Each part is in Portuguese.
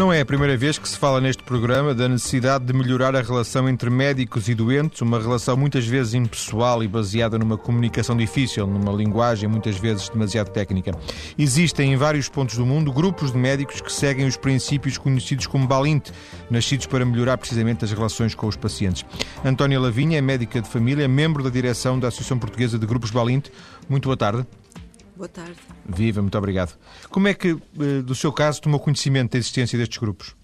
Não é a primeira vez que se fala neste programa da necessidade de melhorar a relação entre médicos e doentes, uma relação muitas vezes impessoal e baseada numa comunicação difícil, numa linguagem muitas vezes demasiado técnica. Existem em vários pontos do mundo grupos de médicos que seguem os princípios conhecidos como Balint, nascidos para melhorar precisamente as relações com os pacientes. Antónia Lavinha é médica de família, membro da direção da Associação Portuguesa de Grupos Balint. Muito boa tarde. Boa tarde. Viva, muito obrigado. Como é que, eh, do seu caso, tomou conhecimento da existência destes grupos?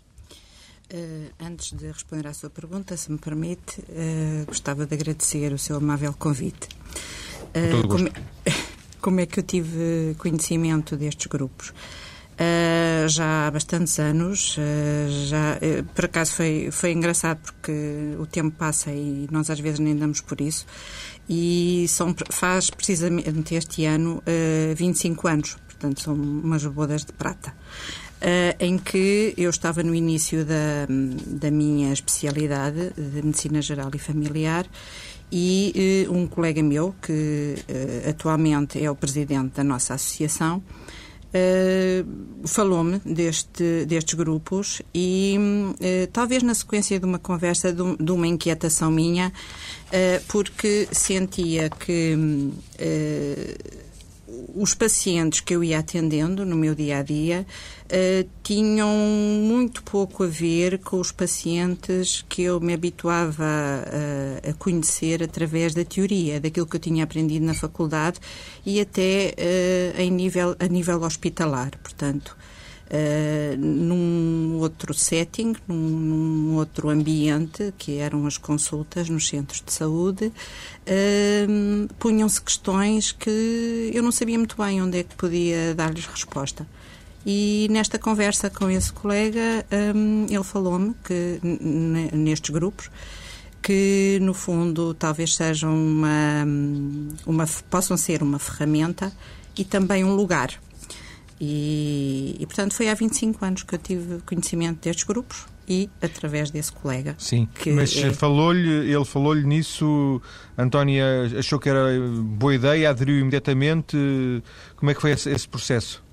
Uh, antes de responder à sua pergunta, se me permite, uh, gostava de agradecer o seu amável convite. Uh, como, é, como, é, que eu tive conhecimento destes grupos? já há bastantes anos, já, por acaso foi, foi engraçado porque o tempo passa e nós às vezes nem damos por isso e são, faz precisamente este ano uh, 25 anos, portanto são umas bodas de prata. Uh, em que eu estava no início da, da minha especialidade de Medicina Geral e Familiar e uh, um colega meu, que uh, atualmente é o presidente da nossa associação, Uh, falou-me deste, destes grupos e uh, talvez na sequência de uma conversa, de, de uma inquietação minha, porque sentia que os pacientes que eu ia atendendo no meu dia a dia uh, tinham muito pouco a ver com os pacientes que eu me habituava a, a, conhecer através da teoria, daquilo que eu tinha aprendido na faculdade e até uh, em nível, a nível hospitalar. Portanto, Uh, num outro setting, num, num, outro ambiente, que eram as consultas nos centros de saúde, uh, punham-se questões que eu não sabia muito bem onde é que podia dar-lhes resposta. E nesta conversa com esse colega, um, ele falou-me que nestes grupos que no fundo talvez sejam uma, uma possam ser uma ferramenta e também um lugar e, e, portanto, foi há 25 anos que eu tive conhecimento destes grupos e através desse colega. Sim, mas é... falou-lhe, ele falou-lhe nisso, Antónia achou que era boa ideia, aderiu imediatamente. Como é que foi esse, esse processo?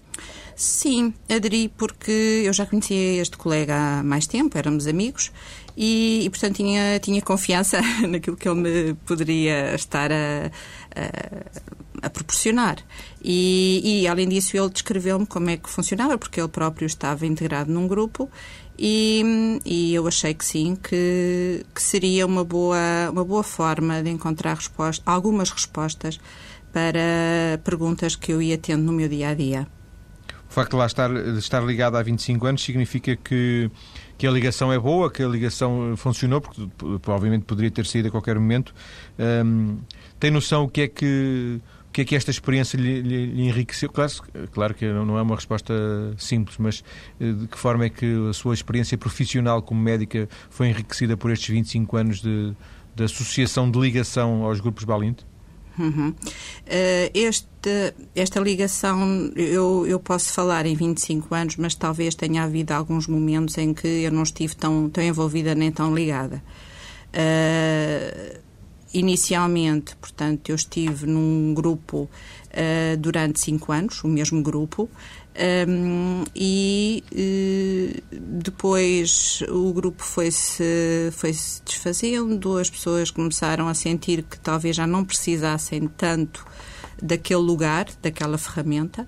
Sim, aderi porque eu já conhecia este colega há mais tempo, éramos amigos e, e, portanto tinha, tinha confiança naquilo que ele me poderia estar a, a, a proporcionar. E, e, além disso, ele descreveu-me como é que funcionava, porque ele próprio estava integrado num grupo e, e eu achei que sim, que, que seria uma boa, uma boa forma de encontrar resposta, algumas respostas para perguntas que eu ia tendo no meu dia a dia. O facto de lá estar, de estar ligado há 25 anos significa que, que a ligação é boa, que a ligação funcionou, porque provavelmente poderia ter saído a qualquer momento. Um, tem noção o que é que que é que esta experiência lhe, lhe, lhe enriqueceu? Claro, claro, que não é uma resposta simples, mas eh, de que forma é que a sua experiência profissional como médica foi enriquecida por estes 25 anos de, de associação de ligação aos grupos Balint? Uhum. Uh, este, esta ligação, eu, eu posso falar em 25 anos, mas talvez tenha havido alguns momentos em que eu não estive tão, tão envolvida nem tão ligada. Uh, inicialmente, portanto, eu estive num grupo uh, durante cinco anos, o mesmo grupo, um, e uh, depois o grupo foi-se foi -se desfazendo, as pessoas começaram a sentir que talvez já não precisassem tanto daquele lugar, daquela ferramenta,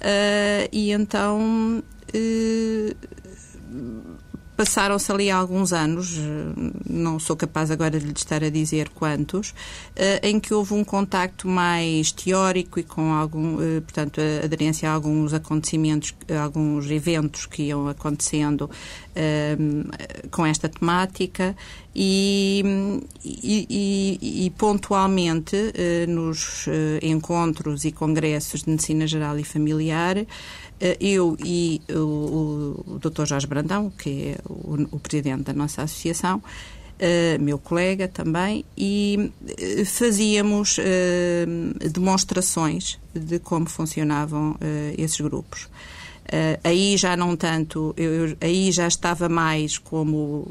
uh, e então Passaram-se ali alguns anos, não sou capaz agora de lhe estar a dizer quantos, eh, em que houve um contacto mais teórico e com algum, eh, portanto, aderência a alguns acontecimentos, a alguns eventos que iam acontecendo eh, com esta temática e, e, e, pontualmente nos encontros e congressos de medicina geral e familiar eh, eu e o, o Dr. Jorge Brandão, que é o, o presidente da nossa associação, Uh, meu colega também, e uh, fazíamos uh, demonstrações de como funcionavam esses grupos. aí já não tanto, eu, aí já estava mais como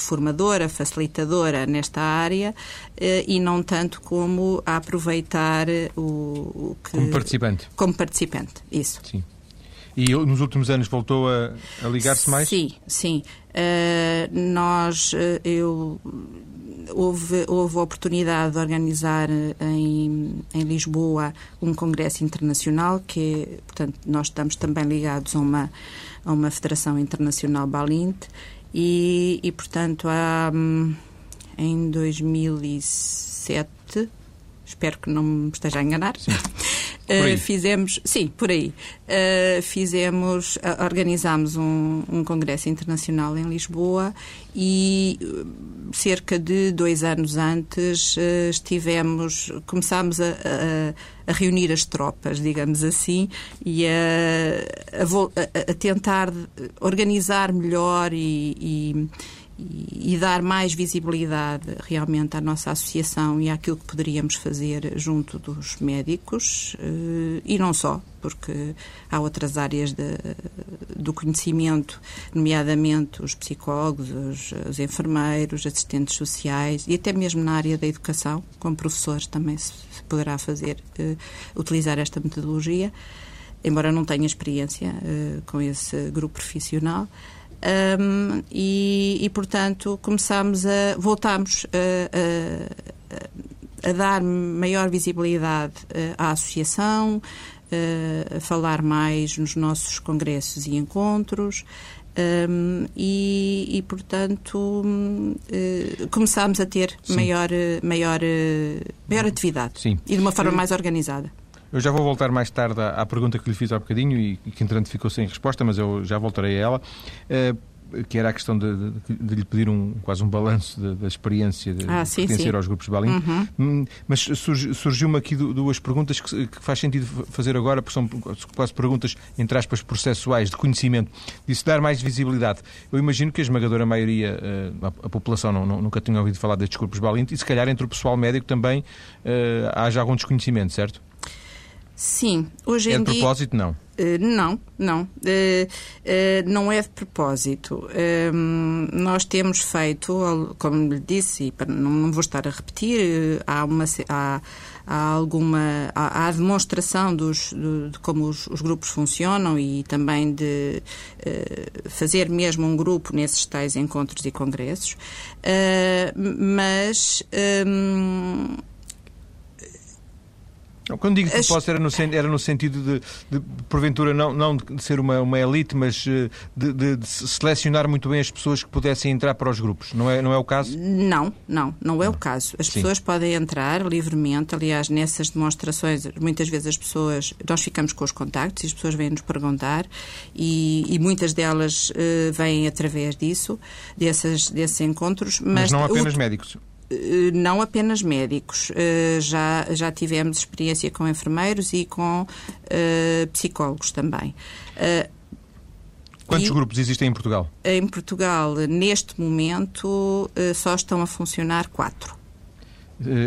formadora, facilitadora nesta área eh, e não tanto como a aproveitar o, o que... Como participante. Como participante, isso. Sim. E nos últimos anos voltou a, a ligar-se mais? Sim, sim. Uh, nós, eu houve, houve a oportunidade de organizar em, em Lisboa um congresso internacional que, portanto, nós estamos também ligados a uma, a uma federação internacional Balint e, e portanto, há, hum, em 2007, espero que não me esteja a enganar, Uh, fizemos, sim, por aí. Uh, fizemos, uh, organizámos um, um, congresso internacional em Lisboa e cerca de dois anos antes estivemos, começámos a, a, a, reunir as tropas, digamos assim, e a, a tentar organizar melhor e, e e, dar mais visibilidade realmente à nossa associação e àquilo que poderíamos fazer junto dos médicos eh, e não só, porque há outras áreas de, do conhecimento, nomeadamente os psicólogos, os, os, enfermeiros, assistentes sociais e até mesmo na área da educação, como professores também se, poderá fazer, uh, utilizar esta metodologia, embora não tenha experiência uh, com esse grupo profissional. Um, e, e, portanto, começámos a. voltámos a, a, a dar maior visibilidade eh, à associação, eh, a falar mais nos nossos congressos e encontros. Um, e, e, portanto, uh, começámos a ter maior, maior, maior atividade Sim. e de uma forma mais organizada. Eu já vou voltar mais tarde à, à pergunta que lhe fiz há bocadinho e, e que, entretanto, ficou sem resposta, mas eu já voltarei a ela. Uh, que era a questão de, de, de, lhe pedir um, quase um balanço da experiência de, ah, sim, pertencer sim. aos grupos Balim. Uhum. Hum, mas surgiu-me aqui duas perguntas que, que, faz sentido fazer agora, porque são quase perguntas, entre aspas, processuais, de conhecimento. Disse dar mais visibilidade. Eu imagino que a esmagadora maioria, eh, a, a população não, não, nunca tinha ouvido falar destes grupos Balim e se calhar entre o pessoal médico também uh, haja algum desconhecimento, certo? Sim, hoje é em dia... É de propósito, não? Uh, não, não. Uh, uh, não é de propósito. nós temos feito, como lhe disse, e não, vou estar a repetir, há, uma, há, há alguma. Há, há demonstração dos, de, de como os, os, grupos funcionam e também de fazer mesmo um grupo nesses tais encontros e congressos. mas. Quando digo que posso, era no, era no sentido de, de, porventura, não, não de ser uma, uma elite, mas eh, de, de, de, selecionar muito bem as pessoas que pudessem entrar para os grupos. Não é, não é o caso? Não, não, não é o caso. As Sim. pessoas podem entrar livremente. Aliás, nessas demonstrações, muitas vezes as pessoas. Nós ficamos com os contactos e as pessoas vêm nos perguntar e, e muitas delas uh, vêm através disso, desses, desses encontros. Mas, mas não apenas o, médicos. Eh, não apenas médicos. Eh, já, já tivemos experiência com enfermeiros e com uh, psicólogos também. Quantos e, grupos existem em Portugal? Em Portugal, neste momento, só estão a funcionar quatro.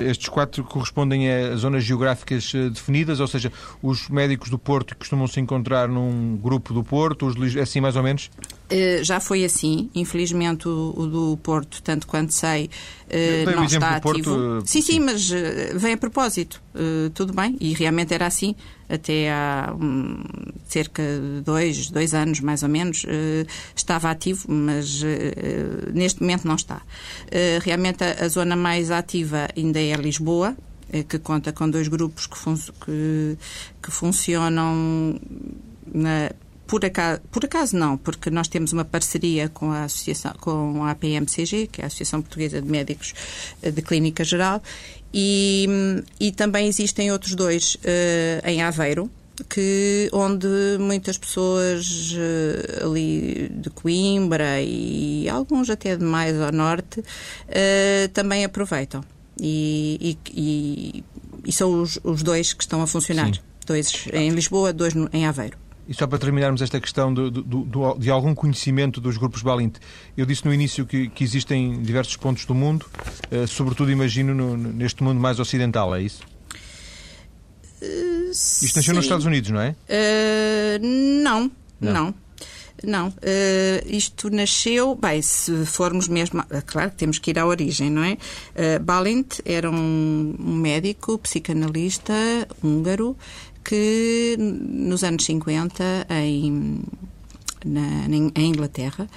Estes quatro correspondem a zonas geográficas definidas, ou seja, os médicos do Porto costumam se encontrar num grupo do Porto, os, assim mais ou menos? Eh, já foi assim. Infelizmente, o, o, do Porto, tanto quanto sei, uh, não está ativo. Porto, sim, sim, sim, mas vem a propósito. tudo bem. E realmente era assim. Até há um, cerca de dois, dois anos, mais ou menos, estava ativo, mas neste momento não está. realmente, a, a zona mais ativa ainda é Lisboa, que conta com dois grupos que, fun que, que funcionam na, por acaso, por acaso não, porque nós temos uma parceria com a associação, com a APMCG, que é a Associação Portuguesa de Médicos eh, de Clínica Geral, e, e também existem outros dois uh, em Aveiro, que onde muitas pessoas uh, ali de Coimbra e alguns até de mais ao norte uh, também aproveitam. E, e, e, e são os, os, dois que estão a funcionar. Sim. Dois em Lisboa, dois em Aveiro. E só para terminarmos esta questão de, de, de, algum conhecimento dos grupos Balint, eu disse no início que, que existem diversos pontos do mundo, uh, sobretudo imagino no, neste mundo mais ocidental, é isso? Uh, Isto nasceu nos Estados Unidos, não é? Uh, não, não. não. Não, uh, isto nasceu, bem, se formos mesmo, claro que temos que ir à origem, não é? Uh, Balint era um, um médico, psicanalista húngaro, que nos anos 50, em, na, em Inglaterra,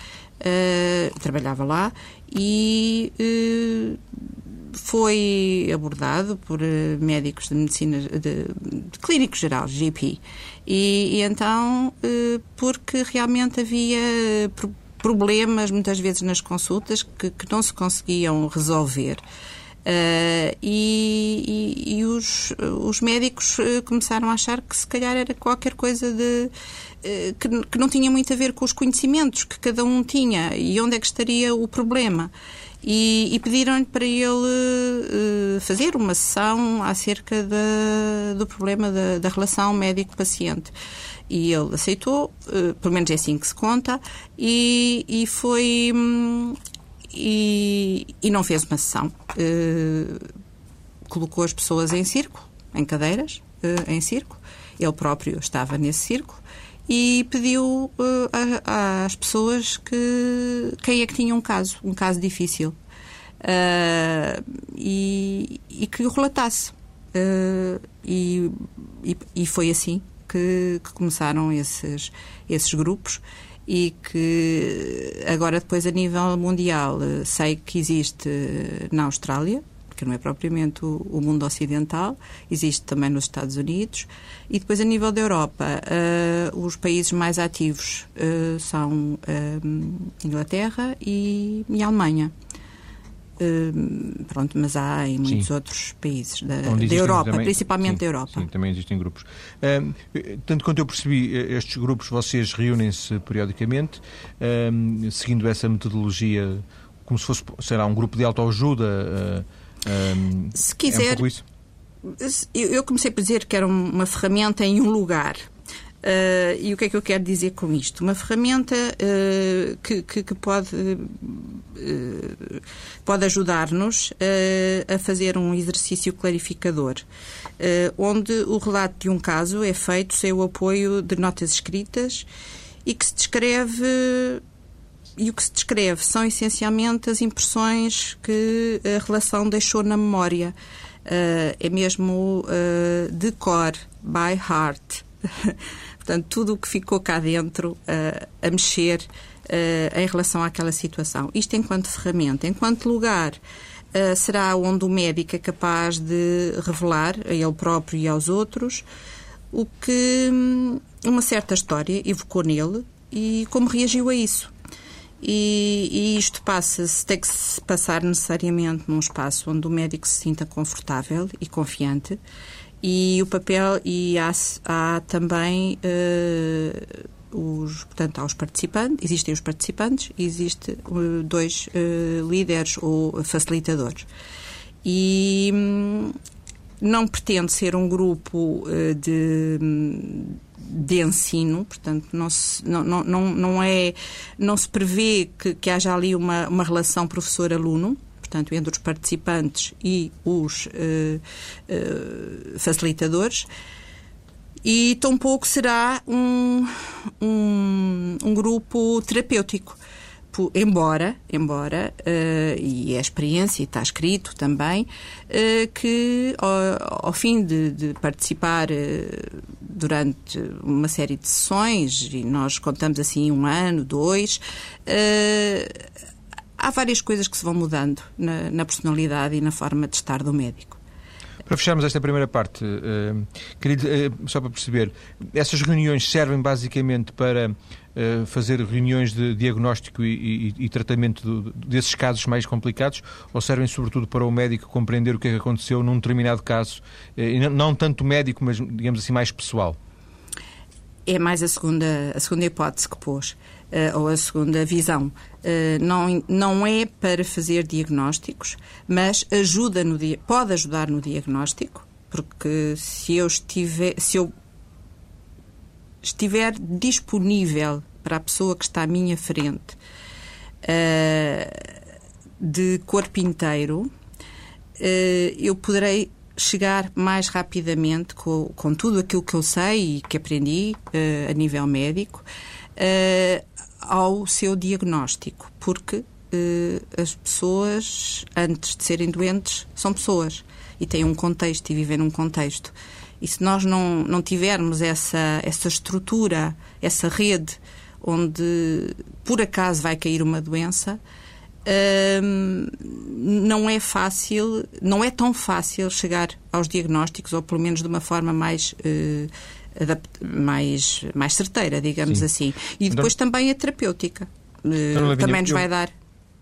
uh, trabalhava lá e uh, foi abordado por uh, médicos de medicina, de, de clínico geral, GP. E, e então, porque realmente havia problemas, muitas vezes nas consultas, que, que não se conseguiam resolver. Uh, e, e, e os, os, médicos uh, começaram a achar que se calhar era qualquer coisa de uh, que, que, não tinha muito a ver com os conhecimentos que cada um tinha e onde é que estaria o problema. E, e pediram-lhe para ele fazer uma sessão acerca do problema da, da relação médico-paciente e ele aceitou, pelo menos é assim que se conta, e, e foi. Hum, e, e não fez uma sessão. Uh, colocou as pessoas em círculo, em cadeiras, uh, em círculo. Ele próprio estava nesse círculo e pediu a, às pessoas que quem é que tinha um caso, um caso difícil, e, e, que o relatasse. E, e, e, foi assim que, que começaram esses, esses grupos e que agora depois a nível mundial sei que existe na Austrália, que não é propriamente o, o, mundo ocidental, existe também nos Estados Unidos. E depois, a nível da Europa, uh, os países mais ativos uh, são uh, Inglaterra e, e Alemanha. Uh, pronto, mas há em muitos sim. outros países da, da Europa, também, principalmente sim, da Europa. Sim, também existem grupos. Uh, tanto quanto eu percebi, eh, estes grupos, vocês reúnem-se periodicamente, uh, seguindo essa metodologia, como se fosse, será um grupo de autoajuda? se quiser, é um eu comecei por dizer que era uma ferramenta em um lugar. Uh, e o que é que eu quero dizer com isto? Uma ferramenta uh, que, que, que, pode, uh, pode ajudar-nos a fazer um exercício clarificador, onde o relato de um caso é feito sem o apoio de notas escritas e que se descreve e o que se descreve são essencialmente as impressões que a relação deixou na memória. É mesmo de cor, by heart. Portanto, tudo o que ficou cá dentro uh, a mexer uh, em relação àquela situação. Isto enquanto ferramenta. Enquanto lugar, uh, será onde o médico é capaz de revelar a ele próprio e aos outros o que um, uma certa história evocou nele e como reagiu a isso. E, e, isto passa-se, tem que se passar necessariamente num espaço onde o médico se sinta confortável e confiante e o papel, e há, há também uh, os, portanto, há os participantes, existem os participantes e existem uh, dois uh, líderes ou facilitadores. E hum, não pretende ser um grupo de de ensino, portanto não se, não, não, não, é, não se prevê que, que haja ali uma, uma relação professor-aluno, portanto, entre os participantes e os uh, uh, facilitadores. E tampouco será um, um, um grupo terapêutico embora, embora uh, e é experiência, e está escrito também, uh, que ao, ao, fim de, de participar uh, durante uma série de sessões, e nós contamos assim um ano, dois, há várias coisas que se vão mudando na, na personalidade e na forma de estar do médico. Para fecharmos esta primeira parte, uh, queria, uh, só para perceber, essas reuniões servem basicamente para uh, fazer reuniões de diagnóstico e, e, e tratamento do, desses casos mais complicados ou servem sobretudo para o médico compreender o que é que aconteceu num determinado caso, não, não tanto médico, mas digamos assim mais pessoal? É mais a segunda, a segunda hipótese que pôs. Uh, ou a segunda visão. Uh, não, não é para fazer diagnósticos, mas ajuda no pode ajudar no diagnóstico, porque se eu estiver, se eu estiver disponível para a pessoa que está à minha frente uh, de corpo inteiro, eu poderei chegar mais rapidamente com, com tudo aquilo que eu sei e que aprendi a nível médico ao seu diagnóstico, porque eh, as pessoas, antes de serem doentes, são pessoas e têm um contexto e vivem num contexto. E se nós não, não tivermos essa, essa estrutura, essa rede, onde por acaso vai cair uma doença, hum, não é fácil, não é tão fácil chegar aos diagnósticos, ou pelo menos de uma forma mais. Uh, mais, mais certeira, digamos Sim. assim. E depois então, também a terapêutica. Uh, também nos vai dar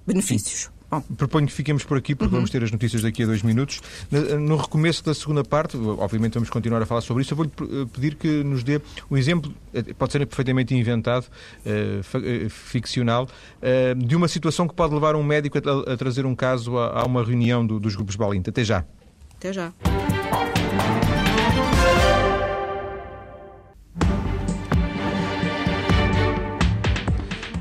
benefícios. Bom. Proponho que fiquemos por aqui, porque uhum. vamos ter as notícias daqui a dois minutos. No recomeço da segunda parte, obviamente vamos continuar a falar sobre isso, eu vou-lhe eh, pedir que nos dê um exemplo, eh, pode ser perfeitamente inventado, uh, ficcional, uh, de uma situação que pode levar um médico a, a trazer um caso a, a uma reunião do, dos grupos Balint. Até já. Até já.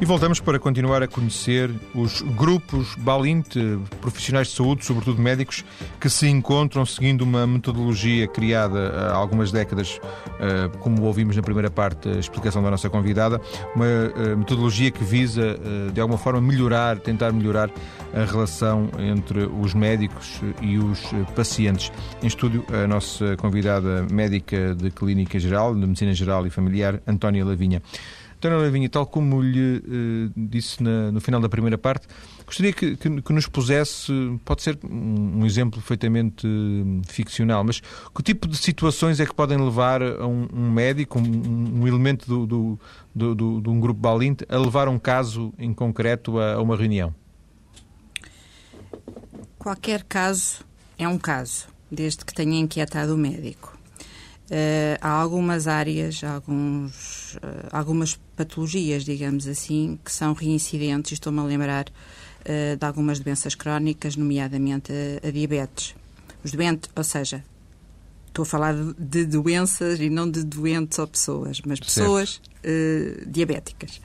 E voltamos para continuar a conhecer os grupos Balint, profissionais de saúde, sobretudo médicos, que se encontram seguindo uma metodologia criada há algumas décadas, eh, como ouvimos na primeira parte a explicação da nossa convidada, uma eh, metodologia que visa, eh, de alguma forma, melhorar, tentar melhorar a relação entre os médicos e os pacientes. Em estúdio, a nossa convidada médica de Clínica Geral, de Medicina Geral e Familiar, Antónia Lavinha. António Levinha, tal como lhe uh, disse na, no final da primeira parte, gostaria que, que, que nos pusesse, pode ser um, um, exemplo perfeitamente ficcional, mas que tipo de situações é que podem levar a um, um médico, um, um elemento do, do, do, do, de um grupo Balint, a levar um caso em concreto a, a uma reunião? Qualquer caso é um caso, desde que tenha inquietado o médico. Uh, há algumas áreas, alguns, uh, algumas patologias, digamos assim, que são reincidentes. Estou-me a lembrar uh, de algumas doenças crónicas, nomeadamente a, a, diabetes. Os doentes, ou seja, estou a falar de, doenças e não de doentes ou pessoas, mas pessoas diabéticas.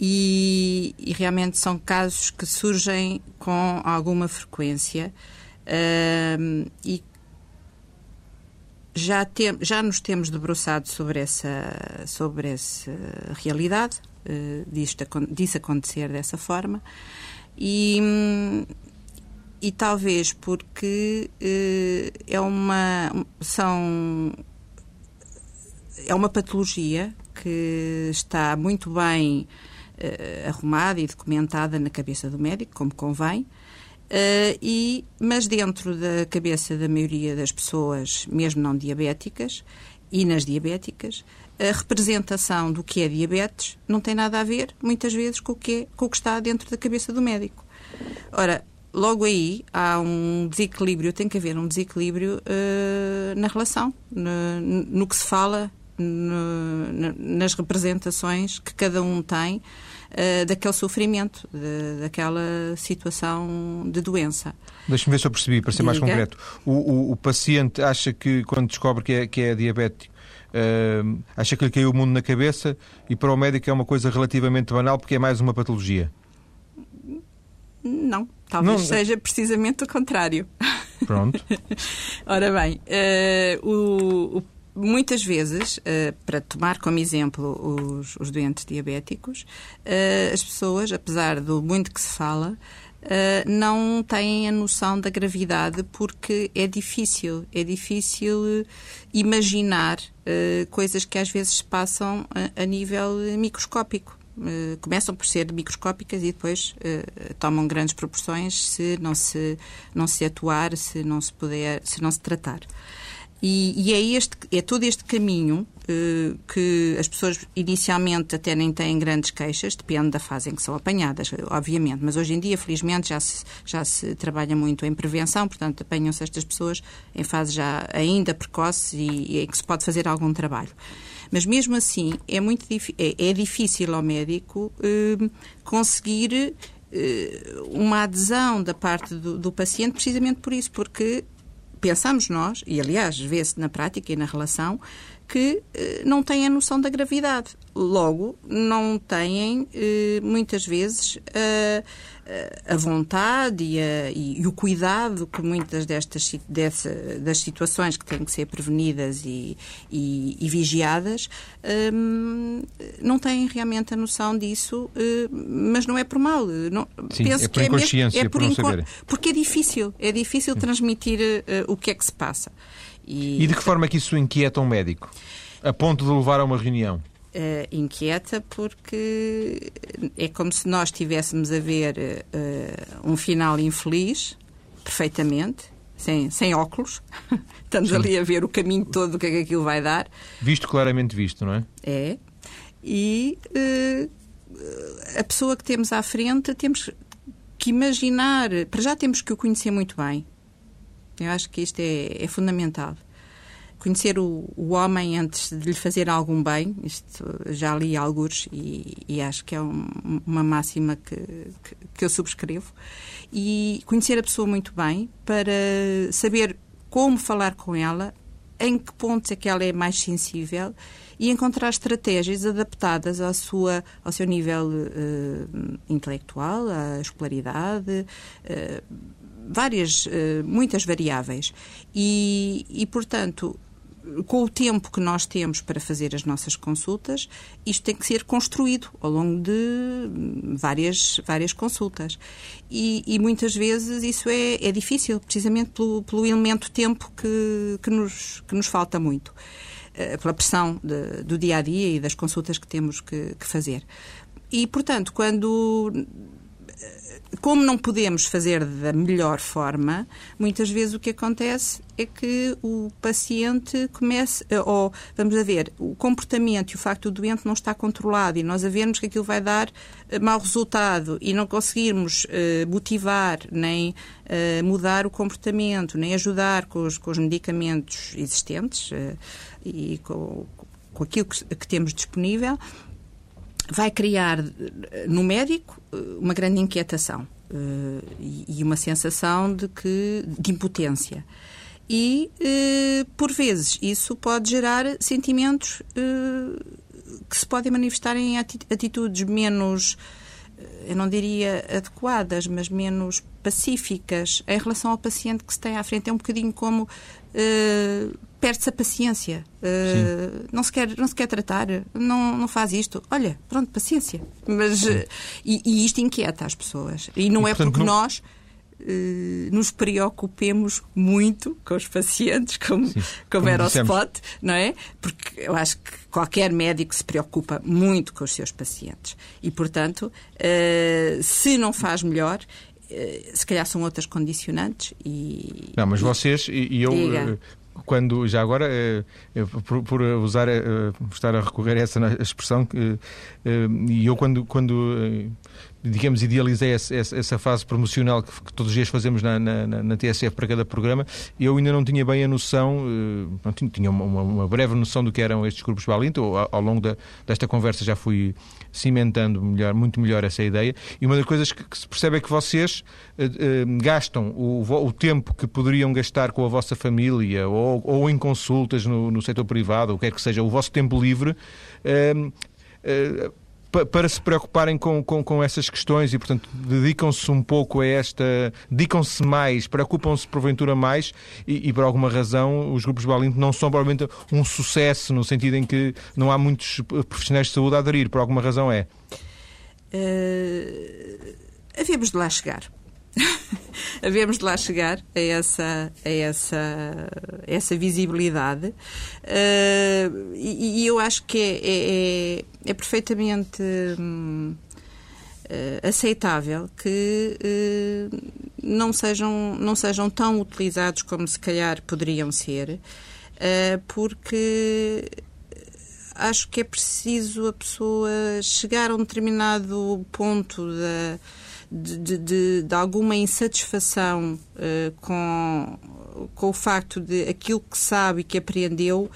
E, e, realmente são casos que surgem com alguma frequência e já, tem, já nos temos debruçado sobre essa, sobre essa realidade, uh, disto, disso acontecer dessa forma, e, e talvez porque uh, é uma. são. É uma patologia que está muito bem uh, arrumada e documentada na cabeça do médico, como convém, Uh, e, mas dentro da cabeça da maioria das pessoas, mesmo não diabéticas, e nas diabéticas, a representação do que é diabetes não tem nada a ver, muitas vezes, com o que, é, com o que está dentro da cabeça do médico. Ora, logo aí há um desequilíbrio, tem que haver um desequilíbrio uh, na relação, no, no, que se fala, no, nas representações que cada um tem uh, daquele sofrimento, de, daquela situação de doença. Deixe-me ver se eu percebi, para ser Diga. mais concreto. O, o, o, paciente acha que, quando descobre que é, que é diabético, uh, acha que lhe caiu o mundo na cabeça e para o médico é uma coisa relativamente banal porque é mais uma patologia? Não, talvez não, seja precisamente o contrário. Pronto. Ora bem, uh, o, o muitas vezes, uh, para tomar como exemplo os, os doentes diabéticos, uh, as pessoas, apesar do muito que se fala, uh, não têm a noção da gravidade porque é difícil, é difícil imaginar coisas que às vezes se passam a, a nível microscópico. começam por ser microscópicas e depois tomam grandes proporções se não se não se atuar, se não se puder, se não se tratar. E, e, é, este, é todo este caminho uh, que as pessoas inicialmente até nem têm grandes queixas, depende da fase em que são apanhadas, obviamente, mas hoje em dia, felizmente, já se, já se trabalha muito em prevenção, portanto, apanham-se estas pessoas em fase já ainda precoce e, e em que se pode fazer algum trabalho. Mas mesmo assim, é, muito é, é difícil ao médico uh, conseguir uh, uma adesão da parte do, do paciente precisamente por isso, porque pensamos nós, e aliás vê-se na prática e na relação, que eh, não têm a noção da gravidade. Logo, não têm, eh, muitas vezes, a vontade e, a, e, o cuidado que muitas destas dessa, das situações que têm que ser prevenidas e, e, e vigiadas um, não têm realmente a noção disso, uh, mas não é por mal. Não, Sim, penso é por que inconsciência, é, mesmo, é por, por não Porque é difícil, é difícil transmitir uh, o que é que se passa. E... e de que forma é que isso inquieta um médico? A ponto de levar a uma reunião? Uh, inquieta porque é como se nós estivéssemos a ver uh, um final infeliz, perfeitamente, sem, sem óculos. Estamos Sim. ali a ver o caminho todo do que é que aquilo vai dar. Visto claramente visto, não é? É. E uh, a pessoa que temos à frente temos que imaginar, para já temos que o conhecer muito bem. Eu acho que isto é, é fundamental conhecer o, o, homem antes de lhe fazer algum bem, isto já li alguns e, e acho que é um, uma máxima que, que, que, eu subscrevo, e conhecer a pessoa muito bem para saber como falar com ela, em que pontos é que ela é mais sensível e encontrar estratégias adaptadas à sua, ao seu nível uh, intelectual, à escolaridade, uh, várias, uh, muitas variáveis. E, e, portanto, com o tempo que nós temos para fazer as nossas consultas, isto tem que ser construído ao longo de várias, várias consultas. E, e muitas vezes isso é, é difícil, precisamente pelo, pelo elemento tempo que, que, nos, que nos falta muito. Eh, pela pressão de, do dia a dia e das consultas que temos que, que fazer. E, portanto, quando como não podemos fazer da melhor forma, muitas vezes o que acontece é que o paciente comece, eh, ou vamos a ver, o comportamento e o facto do doente não estar controlado e nós a vermos que aquilo vai dar eh, mau resultado e não conseguirmos uh, motivar nem uh, mudar o comportamento, nem ajudar com os, com os medicamentos existentes uh, e com, com aquilo que, que temos disponível, vai criar no médico eh, uma grande inquietação uh, e uma sensação de que de impotência. E, por vezes, isso pode gerar sentimentos que se podem manifestar em atitudes menos, eu não diria adequadas, mas menos pacíficas em relação ao paciente que se tem à frente. É um bocadinho como perde-se a paciência. Uh, não, se quer, não se quer tratar, não, não faz isto. Olha, pronto, paciência. Mas, uh, e, e, isto inquieta as pessoas. E não e, é portanto, porque não... nós uh, nos preocupemos muito com os pacientes, como, Sim, como, como era dissemos. o spot, não é? Porque eu acho que qualquer médico se preocupa muito com os seus pacientes. E, portanto, se não faz melhor, se calhar são outras condicionantes e... Não, mas vocês, e, e eu Diga quando já agora eh, por, por, usar eh, estar a recorrer a essa expressão eh, e eu quando quando digamos, idealizei essa, essa, fase promocional que, que, todos os dias fazemos na, na, na, TSF para cada programa, eu ainda não tinha bem a noção, não tinha, tinha uma, uma, breve noção do que eram estes grupos Balint, ao, ao longo da, desta conversa já fui cimentando melhor, muito melhor essa ideia, e uma das coisas que, que se percebe é que vocês uh, uh, gastam o, o, tempo que poderiam gastar com a vossa família ou, ou em consultas no, no setor privado, ou quer que seja, o vosso tempo livre, para se preocuparem com, com, com, essas questões e, portanto, dedicam-se um pouco a esta. dedicam-se mais, preocupam-se porventura mais e, e, por alguma razão, os grupos Balinto não são provavelmente um sucesso, no sentido em que não há muitos profissionais de saúde a aderir, por alguma razão é? Uh, havemos de lá chegar. havemos de lá chegar a essa, a essa, a essa visibilidade. Uh, e, e, eu acho que é, é, é, é perfeitamente hum, uh, aceitável que uh, não, sejam, não sejam tão utilizados como se calhar poderiam ser, porque acho que é preciso a pessoa chegar a um determinado ponto da de, de, de alguma insatisfação uh, com, com o facto de aquilo que sabe e que aprendeu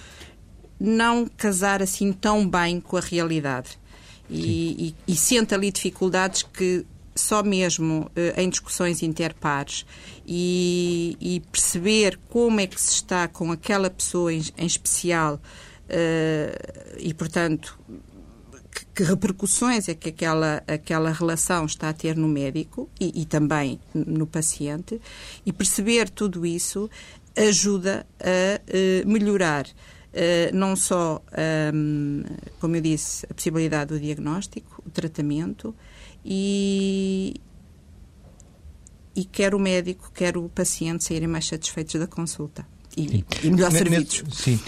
não casar assim tão bem com a realidade. E, e, e, sente ali dificuldades que só mesmo uh, em discussões interpares e, e, perceber como é que se está com aquela pessoa em, em especial uh, e, portanto, que repercussões é que aquela, aquela relação está a ter no médico e, e também no paciente, e perceber tudo isso ajuda a uh, melhorar uh, não só, um, como eu disse, a possibilidade do diagnóstico, o tratamento e, e quer o médico, quer o paciente saírem mais satisfeitos da consulta. E, e melhor servidos. Sim.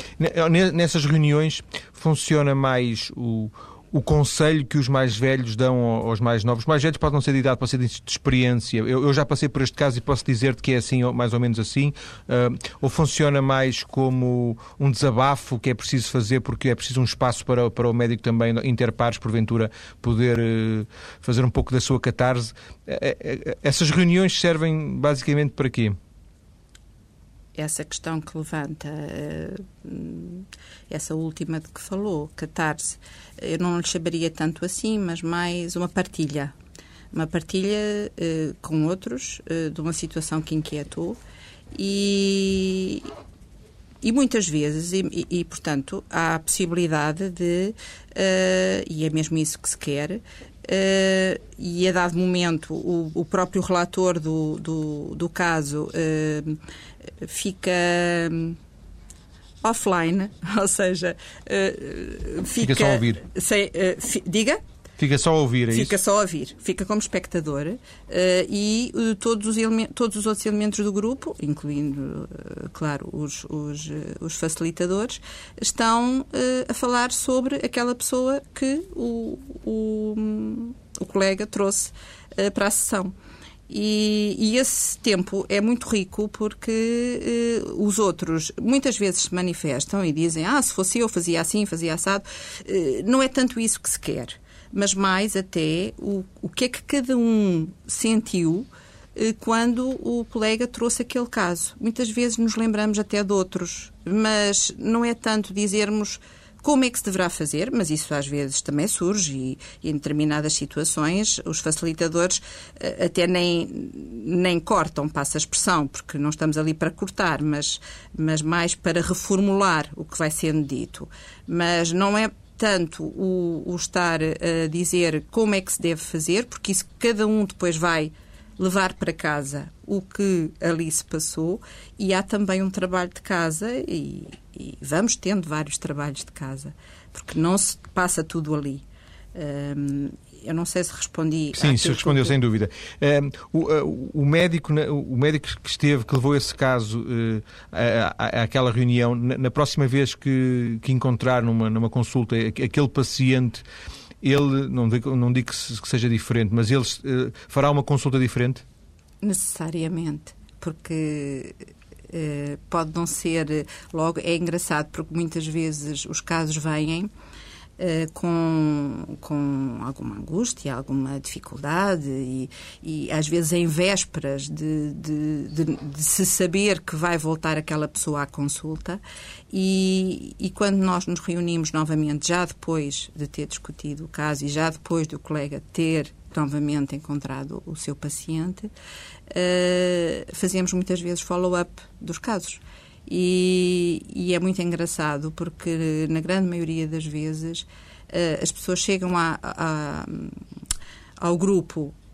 Nessas reuniões funciona mais o, o conselho que os mais velhos dão aos mais novos. Os mais velhos podem não ser de idade, podem ser de experiência. Eu, eu já passei por este caso e posso dizer-te que é assim, mais ou menos assim. Uh, ou funciona mais como um desabafo que é preciso fazer porque é preciso um espaço para, para o médico também, interpares, porventura, poder uh, fazer um pouco da sua catarse. Uh, essas reuniões servem basicamente para quê? Essa questão que levanta, essa última de que falou, catarse, eu não lhe chamaria tanto assim, mas mais uma partilha. Uma partilha uh, com outros uh, de uma situação que inquietou e, e muitas vezes, e, e, portanto, há a possibilidade de, e é mesmo isso que se quer, uh, e a dado momento o, o próprio relator do, do, do caso uh, fica offline, ou seja, uh, fica, fica, só a ouvir. Sem, fi, diga? Fica só a ouvir, é Fica isso? só a ouvir. Fica como espectador uh, e uh, todos, os todos os outros elementos do grupo, incluindo, uh, claro, os, os, os, facilitadores, estão a falar sobre aquela pessoa que o, o, o colega trouxe para a sessão. E, e, esse tempo é muito rico porque eh, os outros muitas vezes se manifestam e dizem: Ah, se fosse eu, fazia assim, fazia assado. Eh, não é tanto isso que se quer, mas mais até o, o que é que cada um sentiu eh, quando o colega trouxe aquele caso. Muitas vezes nos lembramos até de outros, mas não é tanto dizermos como é que se deverá fazer, mas isso às vezes também surge e, e em determinadas situações os facilitadores uh, até nem, nem cortam, passa a expressão, porque não estamos ali para cortar, mas, mas mais para reformular o que vai sendo dito. Mas não é tanto o, o estar a dizer como é que se deve fazer, porque isso cada um depois vai levar para casa o que ali se passou e há também um trabalho de casa e, e vamos tendo vários trabalhos de casa, porque não se passa tudo ali. Um, eu não sei se respondi. Sim, se respondeu que... sem dúvida. Um, o, o, médico, o médico que esteve, que levou esse caso uh, àquela reunião, na, na, próxima vez que, que encontrar numa, numa consulta aquele paciente, ele, não digo, não digo que, seja diferente, mas ele uh, fará uma consulta diferente? Necessariamente, porque Uh, pode não ser logo. É engraçado porque muitas vezes os casos vêm com, com alguma angústia, alguma dificuldade e, e às vezes em vésperas de, de, de, de, se saber que vai voltar aquela pessoa à consulta e, e quando nós nos reunimos novamente, já depois de ter discutido o caso e já depois do colega ter novamente encontrado o seu paciente, uh, fazemos muitas vezes follow-up dos casos. E, e, é muito engraçado porque, na grande maioria das vezes, uh, as pessoas chegam a, a, ao grupo eh,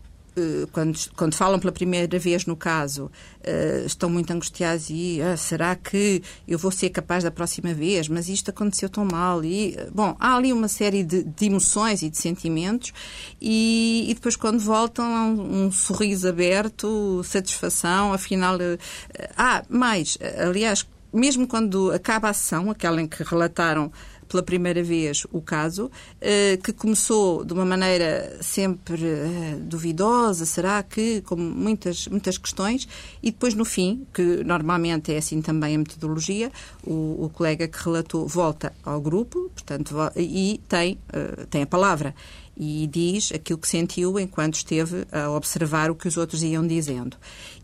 quando, quando falam pela primeira vez no caso, uh, estão muito angustiados e ah, será que eu vou ser capaz da próxima vez? Mas isto aconteceu tão mal. E, bom, há ali uma série de, de emoções e de sentimentos e, e, depois quando voltam há um, um sorriso aberto, satisfação, afinal... Ah, mais, aliás, mesmo quando acaba a sessão, aquela em que relataram pela primeira vez o caso, eh, que começou de uma maneira sempre eh, duvidosa, será que, como muitas, muitas questões, e depois no fim, que normalmente é assim também a metodologia, o, o colega que relatou volta ao grupo, portanto, e tem, eh, tem a palavra e diz aquilo que sentiu enquanto esteve a observar o que os outros iam dizendo.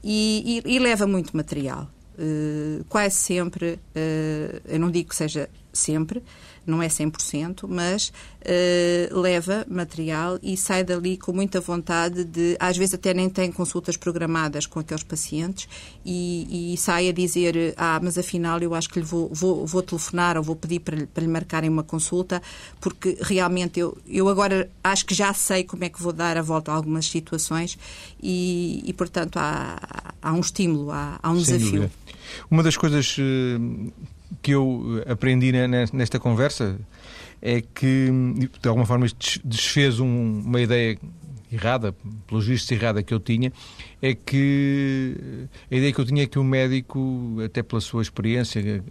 E, e, e leva muito material. Uh, quase sempre, uh, eu não digo que seja sempre, não é 100%, mas uh, leva material e sai dali com muita vontade de, às vezes até nem tem consultas programadas com aqueles pacientes e, e sai a dizer, ah, mas afinal eu acho que lhe vou, vou, vou telefonar ou vou pedir para, para lhe marcarem uma consulta, porque realmente eu, eu agora acho que já sei como é que vou dar a volta a algumas situações e, e portanto, há, há um estímulo, há, há um Sem desafio. Dúvida. Uma das coisas eh, que eu aprendi nesta conversa é que, de alguma forma, isto desfez uma ideia errada, pelos vistos errada que eu tinha, é que a ideia que eu tinha é que o médico, até pela sua experiência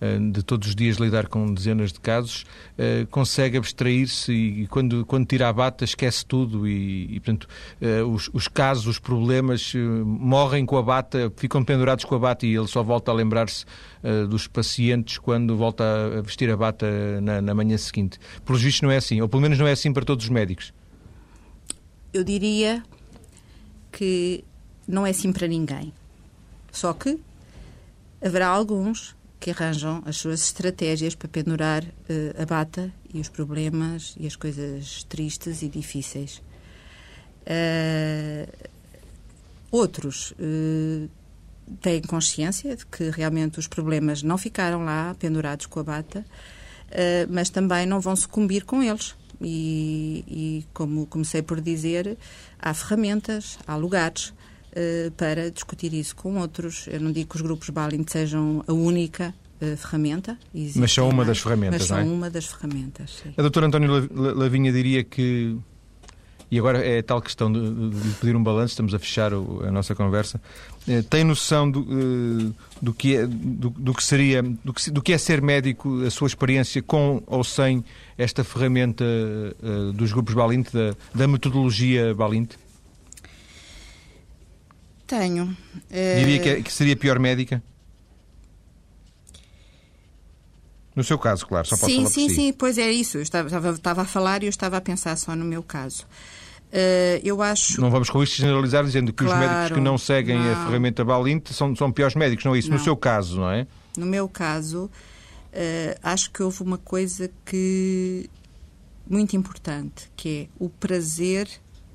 eh, de todos os dias lidar com dezenas de casos, eh, consegue abstrair-se e quando, quando tira a bata esquece tudo e, e portanto, eh, os, os casos, os problemas morrem com a bata, ficam pendurados com a bata e ele só volta a lembrar-se dos pacientes quando volta a vestir a bata na, na manhã seguinte. Pelos vistos não é assim, ou pelo menos não é assim para todos os médicos eu diria que não é assim para ninguém. Só que haverá alguns que arranjam as suas estratégias para pendurar uh, a bata e os problemas e as coisas tristes e difíceis. Uh, outros uh, têm consciência de que realmente os problemas não ficaram lá pendurados com a bata, mas também não vão sucumbir com eles. E, e, como comecei por dizer, há ferramentas, há lugares uh, para discutir isso com outros. Eu não digo que os grupos Balint sejam a única uh, ferramenta. Mas são uma das ferramentas, mas é? uma das ferramentas. Sim. A doutora António Lavinha diria que e agora é tal questão de, de pedir um balanço, estamos a fechar o, a nossa conversa. Eh, tem noção do, eh, do, que é, do, do, que seria, do que, do que é ser médico, a sua experiência com ou sem esta ferramenta eh, dos grupos Balint, da, da metodologia Balint? Tenho. Diria que, é, que seria pior médica? No seu caso, claro, só posso sim, falar sim, si. Sim, pois é isso. Eu estava, estava a falar e eu estava a pensar só no meu caso. Uh, eu acho... Não vamos com isto generalizar dizendo que claro, os médicos que não seguem não. a ferramenta Balint são, são piores médicos, não é isso? Não. No seu caso, não é? No meu caso, uh, acho que houve uma coisa que muito importante, que é o prazer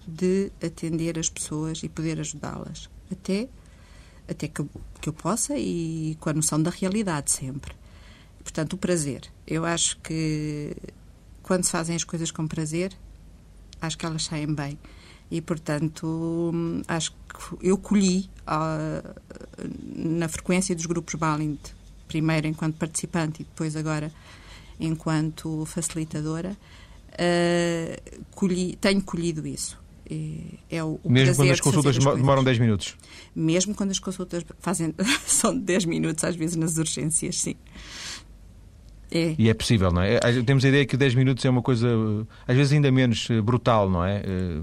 de atender as pessoas e poder ajudá-las. Até, até que, que eu possa e com a noção da realidade sempre. Portanto, o prazer. Eu acho que quando se fazem as coisas com prazer, acho que elas saem bem. E, portanto, acho que eu colhi uh, na frequência dos grupos Balint, primeiro enquanto participante e depois agora enquanto facilitadora, uh, colhi, tenho colhido isso. É o, o Mesmo quando as consultas de demoram 10 minutos? Mesmo quando as consultas fazem, são 10 minutos, às vezes nas urgências, sim. É. E é possível, não é? Temos a ideia que 10 minutos é uma coisa, às vezes ainda menos eh, brutal, não é? Eh,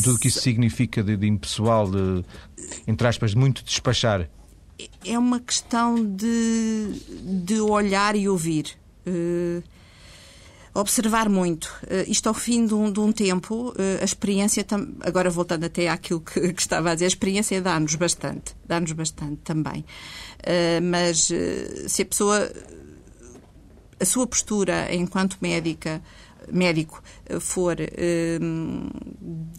tudo o que isso significa de, de impessoal, de, entre aspas, muito despachar. É uma questão de, de olhar e ouvir. Uh, observar muito. Uh, isto ao fim de um, de um tempo, uh, a experiência, agora voltando até àquilo que, que, estava a dizer, a experiência dá-nos bastante, dá-nos bastante também. Mas se a pessoa a sua postura enquanto médica médico for um,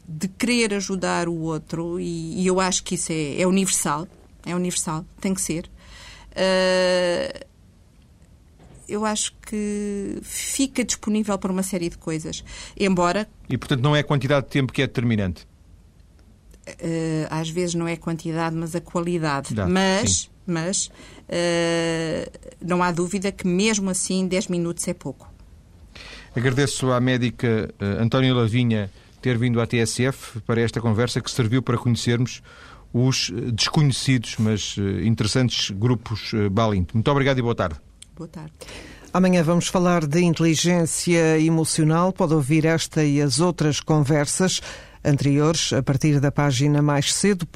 de querer ajudar o outro e, eu acho que isso é, é, universal é universal tem que ser uh, eu acho que fica disponível para uma série de coisas embora e portanto não é a quantidade de tempo que é determinante? Uh, às vezes não é a quantidade mas a qualidade. Dá, mas sim. mas não há dúvida que mesmo assim 10 minutos é pouco. Agradeço à médica uh, Antónia Lavinha ter vindo à TSF para esta conversa que serviu para conhecermos os eh, desconhecidos, mas interessantes grupos Balint. Muito obrigado e boa tarde. Boa tarde. Amanhã vamos falar de inteligência emocional. Pode ouvir esta e as outras conversas anteriores a partir da página mais cedo.tsf.pt.